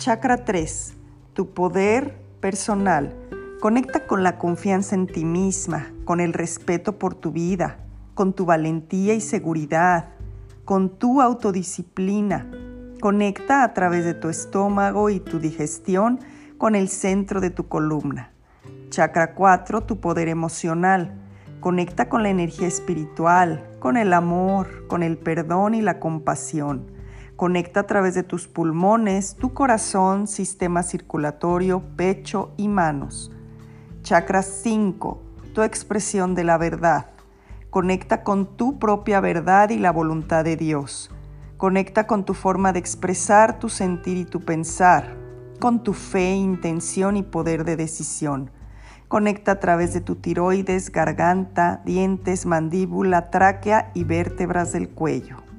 Chakra 3. Tu poder personal. Conecta con la confianza en ti misma, con el respeto por tu vida, con tu valentía y seguridad, con tu autodisciplina. Conecta a través de tu estómago y tu digestión con el centro de tu columna. Chakra 4, tu poder emocional. Conecta con la energía espiritual, con el amor, con el perdón y la compasión. Conecta a través de tus pulmones, tu corazón, sistema circulatorio, pecho y manos. Chakra 5, tu expresión de la verdad. Conecta con tu propia verdad y la voluntad de Dios. Conecta con tu forma de expresar tu sentir y tu pensar, con tu fe, intención y poder de decisión. Conecta a través de tu tiroides, garganta, dientes, mandíbula, tráquea y vértebras del cuello.